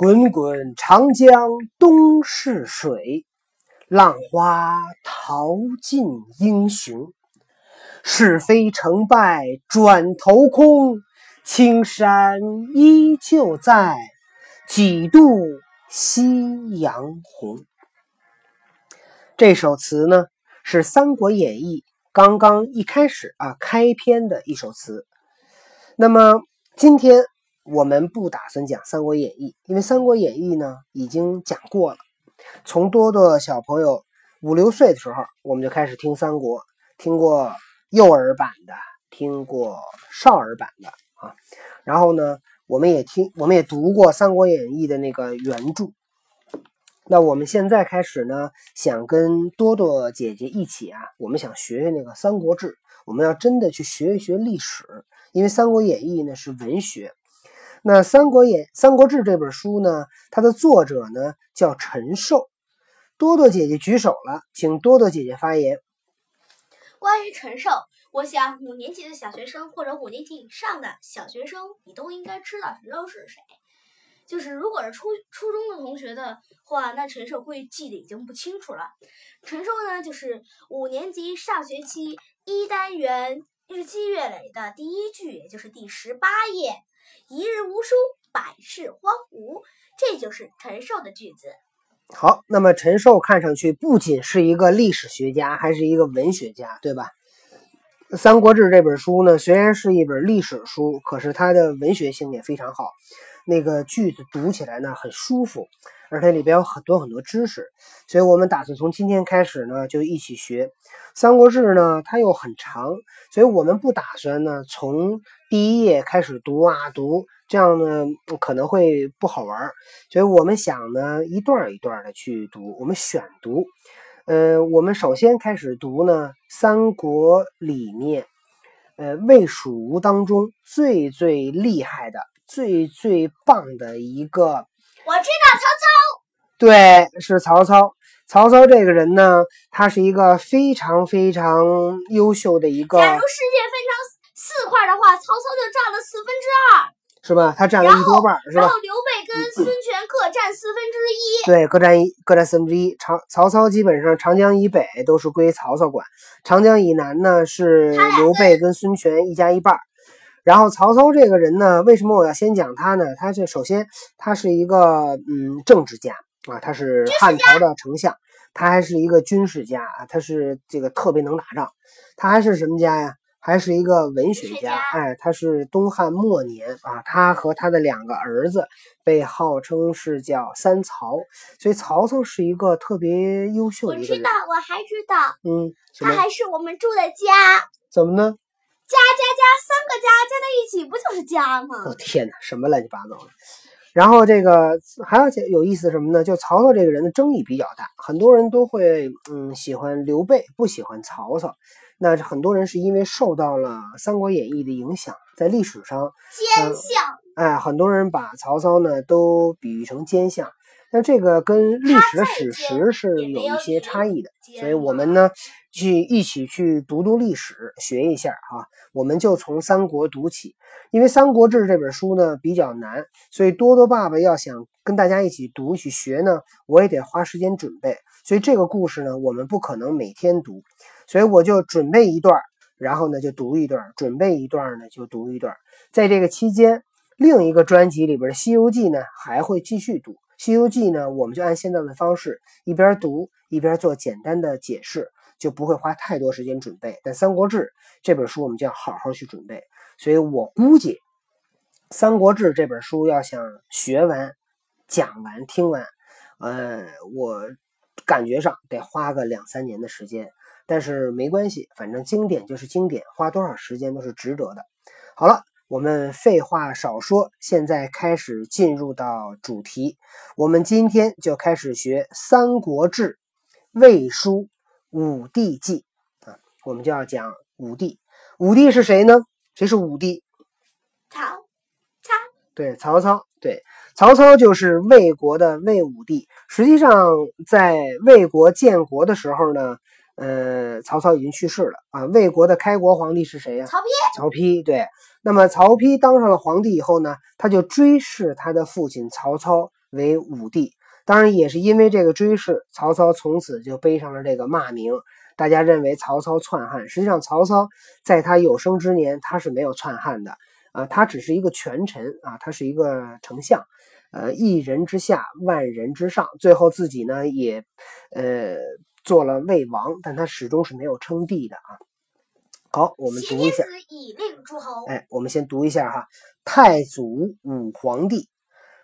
滚滚长江东逝水，浪花淘尽英雄。是非成败转头空，青山依旧在，几度夕阳红。这首词呢，是《三国演义》刚刚一开始啊开篇的一首词。那么今天。我们不打算讲《三国演义》，因为《三国演义》呢已经讲过了。从多多小朋友五六岁的时候，我们就开始听三国，听过幼儿版的，听过少儿版的啊。然后呢，我们也听，我们也读过《三国演义》的那个原著。那我们现在开始呢，想跟多多姐姐一起啊，我们想学学那个《三国志》，我们要真的去学一学历史，因为《三国演义》呢是文学。那《三国演三国志》这本书呢，它的作者呢叫陈寿。多多姐姐举手了，请多多姐姐发言。关于陈寿，我想五年级的小学生或者五年级以上的小学生，你都应该知道陈寿是谁。就是如果是初初中的同学的话，那陈寿会记得已经不清楚了。陈寿呢，就是五年级上学期一单元日积月累的第一句，也就是第十八页。一日无书，百事荒芜，这就是陈寿的句子。好，那么陈寿看上去不仅是一个历史学家，还是一个文学家，对吧？《三国志》这本书呢，虽然是一本历史书，可是它的文学性也非常好。那个句子读起来呢很舒服，而且里边有很多很多知识，所以我们打算从今天开始呢就一起学《三国志》呢，它又很长，所以我们不打算呢从第一页开始读啊读，这样呢可能会不好玩，所以我们想呢一段一段的去读，我们选读。呃，我们首先开始读呢《三国》里面，呃魏蜀吴当中最最厉害的。最最棒的一个，我知道曹操，对，是曹操。曹操这个人呢，他是一个非常非常优秀的一个。假如世界分成四块的话，曹操就占了四分之二，是吧？他占了一多半，是吧？然后刘备跟孙权各占四分之一，对，各占一，各占四分之一。长曹操基本上长江以北都是归曹操管，长江以南呢是刘备跟孙权一家一半。然后曹操这个人呢，为什么我要先讲他呢？他这首先他是一个嗯政治家啊，他是汉朝的丞相，他还是一个军事家啊，他是这个特别能打仗。他还是什么家呀？还是一个文学家。哎，他是东汉末年啊，他和他的两个儿子被号称是叫三曹，所以曹操是一个特别优秀的一个人。我知道，我还知道，嗯，他还是我们住的家。怎么呢？加加加，三个加加在一起不就是加吗？哦天哪，什么乱七八糟的！然后这个还有有意思什么呢？就曹操这个人的争议比较大，很多人都会嗯喜欢刘备，不喜欢曹操。那很多人是因为受到了《三国演义》的影响，在历史上奸相，哎，很多人把曹操呢都比喻成奸相。那这个跟历史的史实是有一些差异的，所以我们呢去一起去读读历史，学一下哈。我们就从三国读起，因为《三国志》这本书呢比较难，所以多多爸爸要想跟大家一起读一起学呢，我也得花时间准备。所以这个故事呢，我们不可能每天读，所以我就准备一段，然后呢就读一段，准备一段呢就读一段。在这个期间，另一个专辑里边《西游记》呢还会继续读。《西游记》呢，我们就按现在的方式一边读一边做简单的解释，就不会花太多时间准备。但《三国志》这本书我们就要好好去准备，所以我估计《三国志》这本书要想学完、讲完、听完，呃，我感觉上得花个两三年的时间。但是没关系，反正经典就是经典，花多少时间都是值得的。好了。我们废话少说，现在开始进入到主题。我们今天就开始学《三国志·魏书·武帝纪》啊，我们就要讲武帝。武帝是谁呢？谁是武帝？曹操。对，曹操。对，曹操就是魏国的魏武帝。实际上，在魏国建国的时候呢。呃，曹操已经去世了啊。魏国的开国皇帝是谁呀？曹丕。曹丕对。那么曹丕当上了皇帝以后呢，他就追谥他的父亲曹操为武帝。当然，也是因为这个追谥，曹操从此就背上了这个骂名。大家认为曹操篡汉，实际上曹操在他有生之年他是没有篡汉的啊，他只是一个权臣啊，他是一个丞相，呃，一人之下，万人之上。最后自己呢也呃做了魏王，但他始终是没有称帝的啊。好，我们读一下。以令诸侯。哎，我们先读一下哈。太祖武皇帝，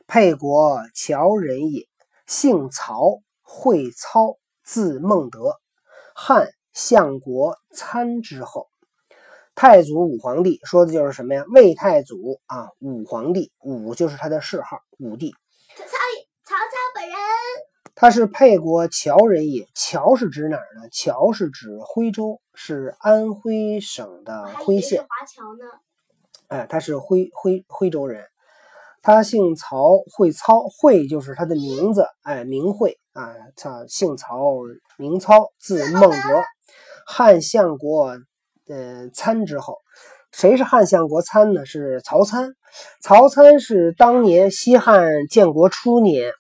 沛国谯人也，姓曹，会操，字孟德，汉相国参之后。太祖武皇帝说的就是什么呀？魏太祖啊，武皇帝，武就是他的谥号，武帝。曹操，曹操本人。他是沛国谯人也，谯是指哪儿呢？谯是指徽州，是安徽省的徽县。华侨呢？哎，他是徽徽徽州人。他姓曹，讳操，讳就是他的名字，哎，名讳啊，他姓曹，名操，字孟德，汉相国呃参之后。谁是汉相国参呢？是曹参。曹参是当年西汉建国初年。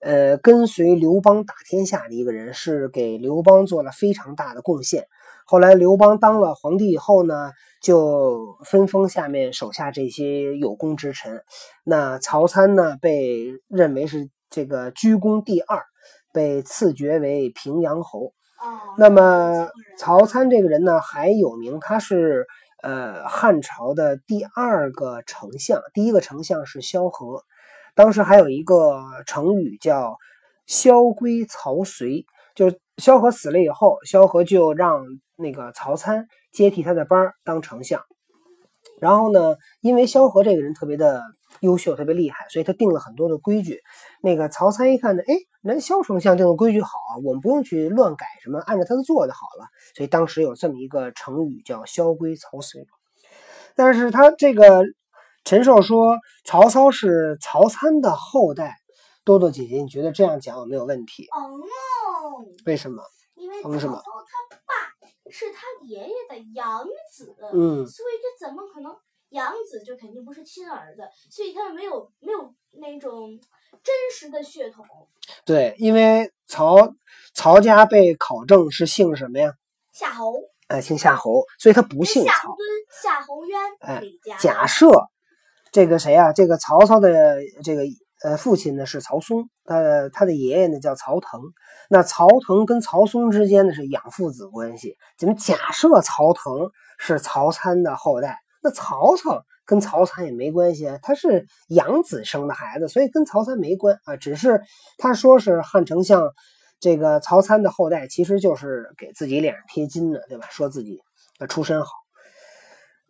呃，跟随刘邦打天下的一个人，是给刘邦做了非常大的贡献。后来刘邦当了皇帝以后呢，就分封下面手下这些有功之臣。那曹参呢，被认为是这个居功第二，被赐爵为平阳侯。那么曹参这个人呢，还有名，他是呃汉朝的第二个丞相，第一个丞相是萧何。当时还有一个成语叫“萧规曹随”，就萧何死了以后，萧何就让那个曹参接替他的班当丞相。然后呢，因为萧何这个人特别的优秀，特别厉害，所以他定了很多的规矩。那个曹参一看呢，哎，人萧丞相定的规矩好啊，我们不用去乱改什么，按照他的做就好了。所以当时有这么一个成语叫“萧规曹随”。但是他这个。陈寿说：“曹操是曹参的后代。”多多姐姐，你觉得这样讲有没有问题？哦，为什么？因为曹操他爸是他爷爷的养子，嗯，所以这怎么可能养子就肯定不是亲儿子？所以他们没有没有那种真实的血统。对，因为曹曹家被考证是姓什么呀？夏侯。哎，姓夏侯，所以他不姓夏侯惇、夏侯渊。哎，假设。这个谁啊？这个曹操的这个呃父亲呢是曹嵩，他他的爷爷呢叫曹腾。那曹腾跟曹嵩之间呢是养父子关系。咱们假设曹腾是曹参的后代，那曹操跟曹参也没关系啊，他是养子生的孩子，所以跟曹参没关啊。只是他说是汉丞相这个曹参的后代，其实就是给自己脸上贴金的，对吧？说自己的出身好。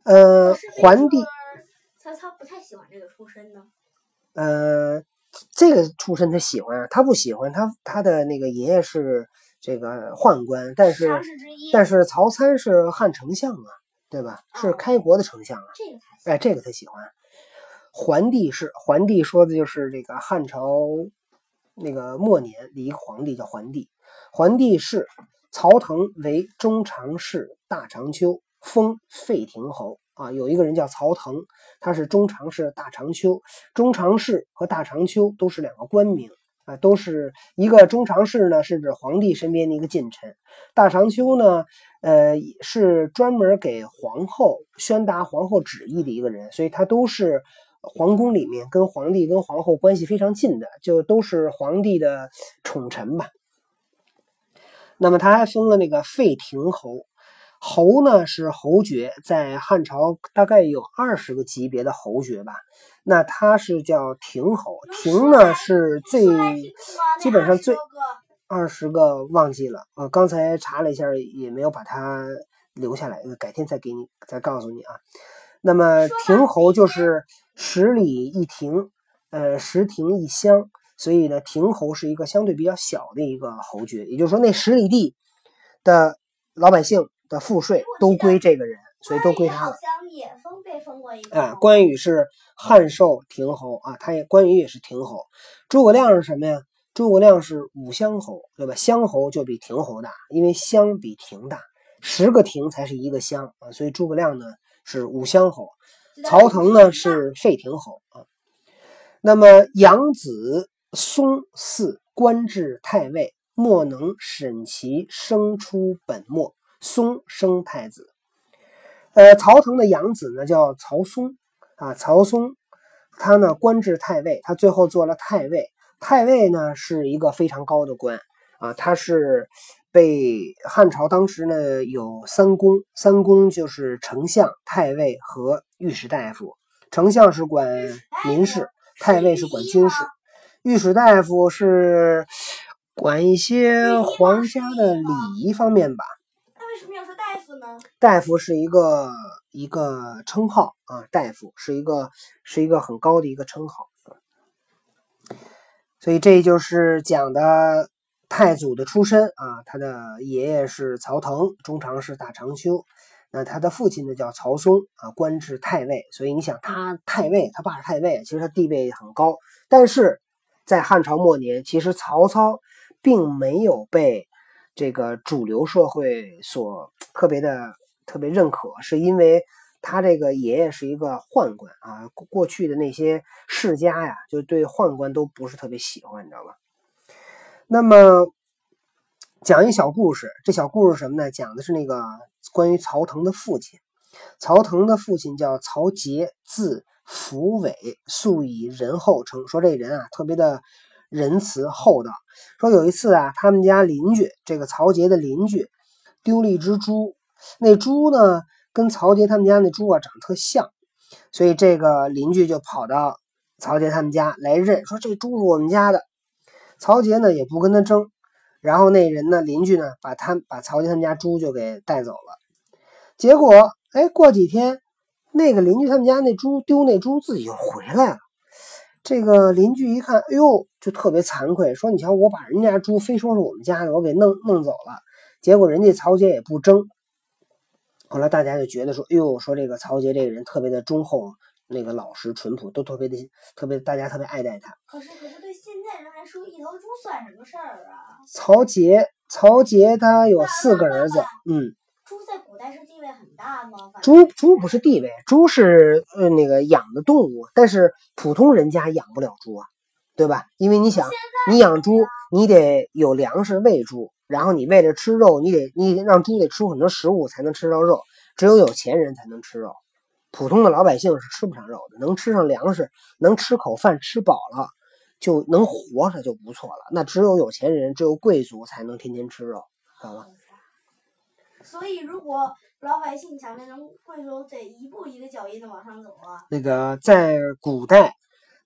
呃，桓帝。曹操不太喜欢这个出身呢。呃，这个出身他喜欢，他不喜欢他他的那个爷爷是这个宦官，但是但是曹参是汉丞相啊，对吧？是开国的丞相啊。这个哎，这个他喜欢。桓帝是桓帝，说的就是这个汉朝那个末年的一个皇帝叫桓帝。桓帝是曹腾为中常侍大长秋，封费亭侯。啊，有一个人叫曹腾，他是中常侍大长秋。中常侍和大长秋都是两个官名啊，都是一个中常侍呢，是指皇帝身边的一个近臣；大长秋呢，呃，是专门给皇后宣达皇后旨意的一个人，所以他都是皇宫里面跟皇帝跟皇后关系非常近的，就都是皇帝的宠臣吧。那么他还封了那个费亭侯。侯呢是侯爵，在汉朝大概有二十个级别的侯爵吧。那他是叫亭侯，亭呢是最基本上最二十个忘记了。呃，刚才查了一下，也没有把它留下来，改天再给你再告诉你啊。那么亭侯就是十里一亭，呃，十亭一乡，所以呢，亭侯是一个相对比较小的一个侯爵。也就是说，那十里地的老百姓。的赋税都归这个人，所以都归他了。啊，关羽是汉寿亭侯啊，他也关羽也是亭侯。诸葛亮是什么呀？诸葛亮是武乡侯，对吧？乡侯就比亭侯大，因为乡比亭大，十个亭才是一个乡啊，所以诸葛亮呢是武乡侯，曹腾呢是废亭侯啊。那么养子松嗣官至太尉，莫能审其生出本末。松生太子。呃，曹腾的养子呢叫曹嵩啊，曹嵩他呢官至太尉，他最后做了太尉。太尉呢是一个非常高的官啊，他是被汉朝当时呢有三公，三公就是丞相、太尉和御史大夫。丞相是管民事，太尉是管军事，御史大夫是管一些皇家的礼仪方面吧。为什么要说大夫呢？大夫是一个一个称号啊，大夫是一个是一个很高的一个称号。所以这就是讲的太祖的出身啊，他的爷爷是曹腾，中常侍大长修，那他的父亲呢叫曹嵩啊，官至太尉。所以你想，他太尉，他爸是太尉，其实他地位很高。但是在汉朝末年，其实曹操并没有被这个主流社会所特别的特别认可，是因为。他这个爷爷是一个宦官啊，过去的那些世家呀，就对宦官都不是特别喜欢，你知道吧？那么讲一小故事，这小故事什么呢？讲的是那个关于曹腾的父亲。曹腾的父亲叫曹节，字福伟，素以仁厚称。说这人啊，特别的仁慈厚道。说有一次啊，他们家邻居这个曹杰的邻居丢了一只猪，那猪呢？跟曹杰他们家那猪啊长得特像，所以这个邻居就跑到曹杰他们家来认，说这猪是我们家的。曹杰呢也不跟他争，然后那人呢邻居呢把他把曹杰他们家猪就给带走了。结果哎过几天，那个邻居他们家那猪丢那猪自己又回来了。这个邻居一看，哎呦，就特别惭愧，说你瞧我把人家猪非说是我们家的，我给弄弄走了。结果人家曹杰也不争。后来大家就觉得说，哎呦，说这个曹杰这个人特别的忠厚，那个老实淳朴，都特别的特别，大家特别爱戴他。可是，可是对现在人来说，一头猪算什么事儿啊？曹杰，曹杰他有四个儿子，嗯。猪在古代是地位很大吗？猪猪不是地位，猪是呃那个养的动物，但是普通人家养不了猪啊，对吧？因为你想，你养猪，你得有粮食喂猪。然后你为了吃肉，你得你让猪得吃很多食物才能吃到肉，只有有钱人才能吃肉，普通的老百姓是吃不上肉的。能吃上粮食，能吃口饭吃饱了，就能活着就不错了。那只有有钱人，只有贵族才能天天吃肉，好吧？所以，如果老百姓想变成贵族，得一步一个脚印的往上走啊。那个在古代，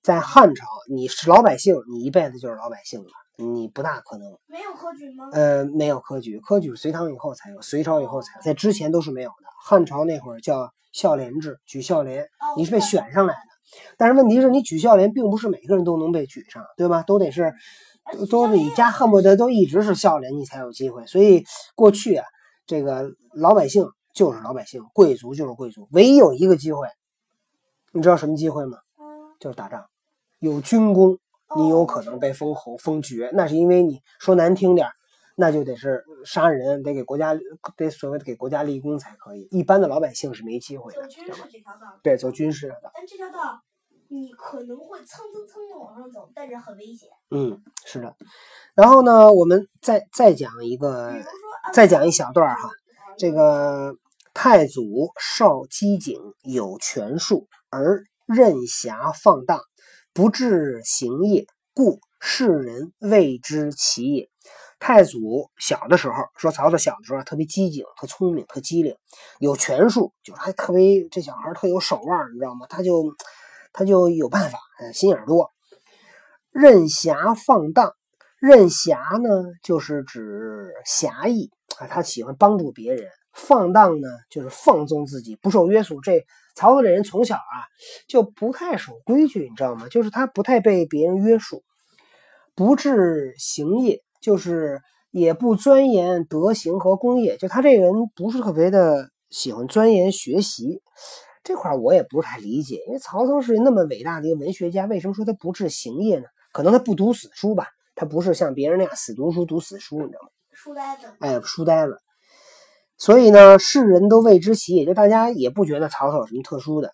在汉朝，你是老百姓，你一辈子就是老百姓了。你不大可能没有科举吗？呃，没有科举，科举隋唐以后才有，隋朝以后才有，在之前都是没有的。汉朝那会儿叫孝廉制，举孝廉，你是被选上来的。但是问题是你举孝廉，并不是每个人都能被举上，对吧？都得是，都是你家恨不得都一直是孝廉，你才有机会。所以过去啊，这个老百姓就是老百姓，贵族就是贵族，唯一有一个机会，你知道什么机会吗？就是打仗，有军功。你有可能被封侯封爵，那是因为你说难听点那就得是杀人，得给国家得所谓的给国家立功才可以。一般的老百姓是没机会的。走军事这条道。对，走军事的。但这条道你可能会蹭蹭蹭的往上走，但是很危险。嗯，是的。然后呢，我们再再讲一个，再讲一小段哈。这个太祖少机警，有权术，而任侠放荡。不治行业，故世人谓之奇也。太祖小的时候，说曹操小的时候特别机警、特聪明、特机灵，有权术，就是还特别这小孩特有手腕，你知道吗？他就他就有办法，心眼多。任侠放荡，任侠呢，就是指侠义啊，他喜欢帮助别人。放荡呢，就是放纵自己，不受约束。这曹操这人从小啊就不太守规矩，你知道吗？就是他不太被别人约束，不治行业，就是也不钻研德行和功业。就他这人不是特别的喜欢钻研学习这块，我也不是太理解。因为曹操是那么伟大的一个文学家，为什么说他不治行业呢？可能他不读死书吧，他不是像别人那样死读书、读死书，你知道吗？书呆子。哎，书呆子。所以呢，世人都为之奇，也就大家也不觉得曹操有什么特殊的。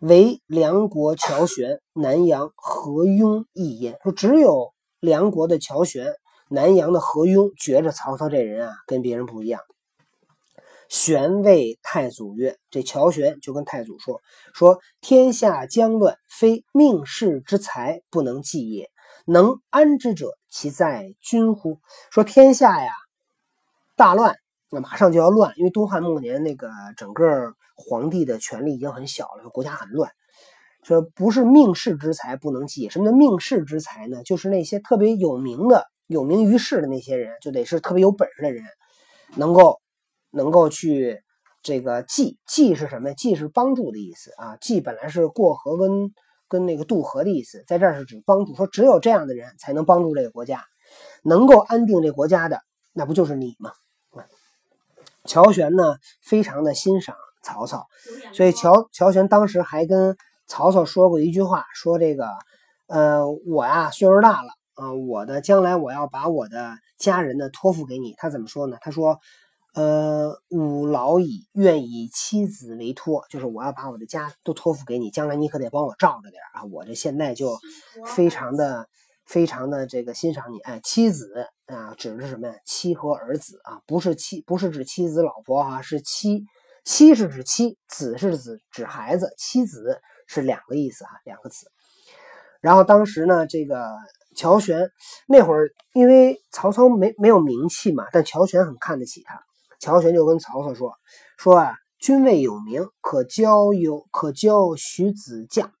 唯梁国乔玄、南阳何雍一焉。说只有梁国的乔玄、南阳的何雍觉着曹操这人啊跟别人不一样。玄谓太祖曰：“这乔玄就跟太祖说：说天下将乱，非命世之才不能济也。能安之者，其在君乎？说天下呀，大乱，那马上就要乱，因为东汉末年那个整个皇帝的权力已经很小了，国家很乱。说不是命世之才不能济，什么叫命世之才呢？就是那些特别有名的、有名于世的那些人，就得是特别有本事的人，能够。”能够去这个济济是什么？济是帮助的意思啊。济本来是过河跟跟那个渡河的意思，在这儿是指帮助。说只有这样的人才能帮助这个国家，能够安定这国家的，那不就是你吗？乔玄呢，非常的欣赏曹操，所以乔乔玄当时还跟曹操说过一句话，说这个呃，我呀岁数大了啊，我的将来我要把我的家人呢托付给你。他怎么说呢？他说。呃，吾老矣，愿以妻子为托，就是我要把我的家都托付给你，将来你可得帮我罩着点啊！我这现在就非常的、非常的这个欣赏你。哎，妻子啊，指的是什么呀？妻和儿子啊，不是妻，不是指妻子、老婆啊，是妻。妻是指妻，子是指指孩子，妻子是两个意思啊，两个词。然后当时呢，这个乔玄那会儿，因为曹操没没有名气嘛，但乔玄很看得起他。乔玄就跟曹操说：“说啊，君位有名，可交有可交徐子将。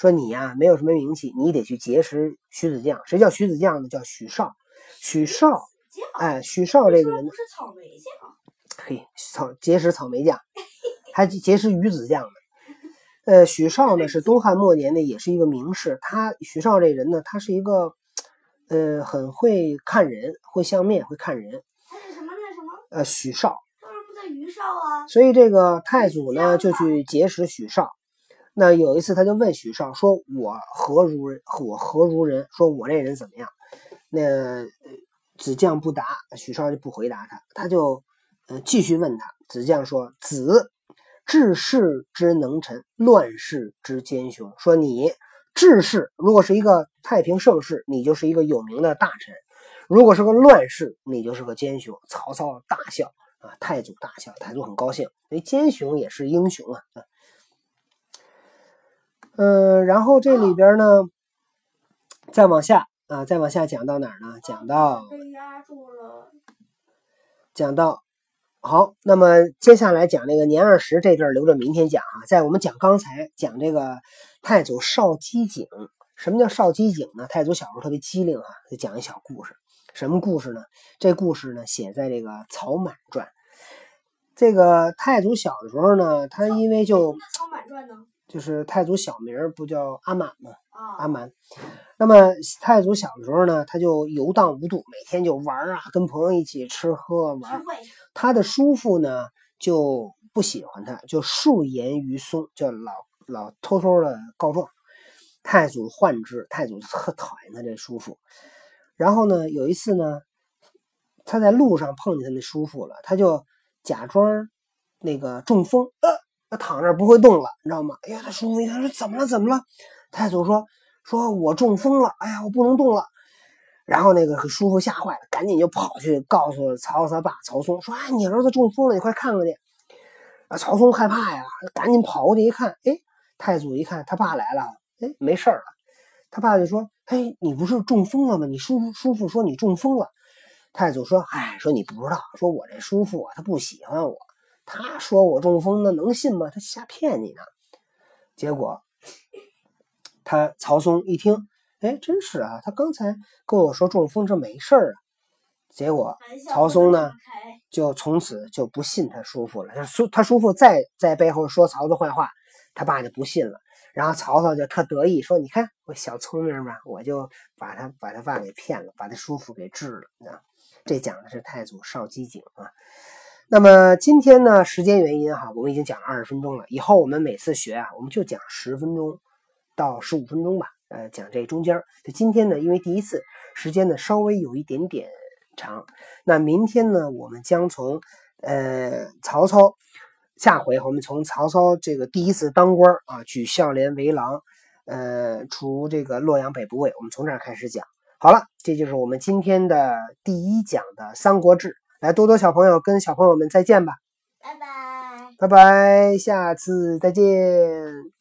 说你呀，没有什么名气，你得去结识徐子将。谁叫徐子将呢？叫许绍。许绍，哎，许绍这个人不是草莓酱。嘿，草结识草莓酱，还结识鱼子酱呢。呃，许绍呢是东汉末年的，也是一个名士。他许绍这人呢，他是一个呃很会看人，会相面，会看人。”他是什么？那什么呃，许绍，不在于绍啊。所以这个太祖呢，就去结识许绍。那有一次，他就问许绍说：“我何如人？我何如人？说我这人怎么样？”那子将不答，许绍就不回答他，他就继续问他。子将说：“子治世之能臣，乱世之奸雄。说你治世，如果是一个太平盛世，你就是一个有名的大臣。”如果是个乱世，你就是个奸雄。曹操大笑啊，太祖大笑，太祖很高兴，因为奸雄也是英雄啊。嗯，然后这里边呢，再往下啊，再往下讲到哪儿呢？讲到被压住了。讲到好，那么接下来讲那个年二十这段留着明天讲啊。在我们讲刚才讲这个太祖少机警，什么叫少机警呢？太祖小时候特别机灵啊，就讲一小故事。什么故事呢？这故事呢写在这个《曹满传》。这个太祖小的时候呢，他因为就《曹满传》呢，就是太祖小名不叫阿满吗？阿满。那么太祖小的时候呢，他就游荡无度，每天就玩啊，跟朋友一起吃喝玩。他的叔父呢就不喜欢他，就数言于松，就老老偷偷的告状。太祖患之，太祖特讨厌他这叔父。然后呢，有一次呢，他在路上碰见他那叔父了，他就假装那个中风，呃，他躺那不会动了，你知道吗？哎呀，他叔父一看说怎么了？怎么了？太祖说说我中风了，哎呀，我不能动了。然后那个叔父吓坏了，赶紧就跑去告诉曹操他爸曹嵩，说哎，你儿子中风了，你快看看去。啊，曹嵩害怕呀，赶紧跑过去一看，哎，太祖一看他爸来了，哎，没事了。他爸就说。嘿，你不是中风了吗？你叔叔父说你中风了。太祖说：“哎，说你不知道，说我这叔父啊，他不喜欢我。他说我中风，那能信吗？他瞎骗你呢。”结果他曹嵩一听，哎，真是啊，他刚才跟我说中风，这没事儿啊。结果曹嵩呢，就从此就不信他叔父了。他叔他叔父再在背后说曹操坏话，他爸就不信了。然后曹操就特得意，说：“你看我小聪明吧，我就把他把他爸给骗了，把他叔父给治了。”啊，这讲的是太祖少机警啊。那么今天呢，时间原因哈，我们已经讲了二十分钟了。以后我们每次学啊，我们就讲十分钟到十五分钟吧，呃，讲这中间。就今天呢，因为第一次，时间呢稍微有一点点长。那明天呢，我们将从呃曹操，下回我们从曹操这个第一次当官啊，举孝廉为郎，呃，除这个洛阳北部尉，我们从这儿开始讲。好了，这就是我们今天的第一讲的《三国志》。来多多小朋友跟小朋友们再见吧。拜拜。拜拜下次再见。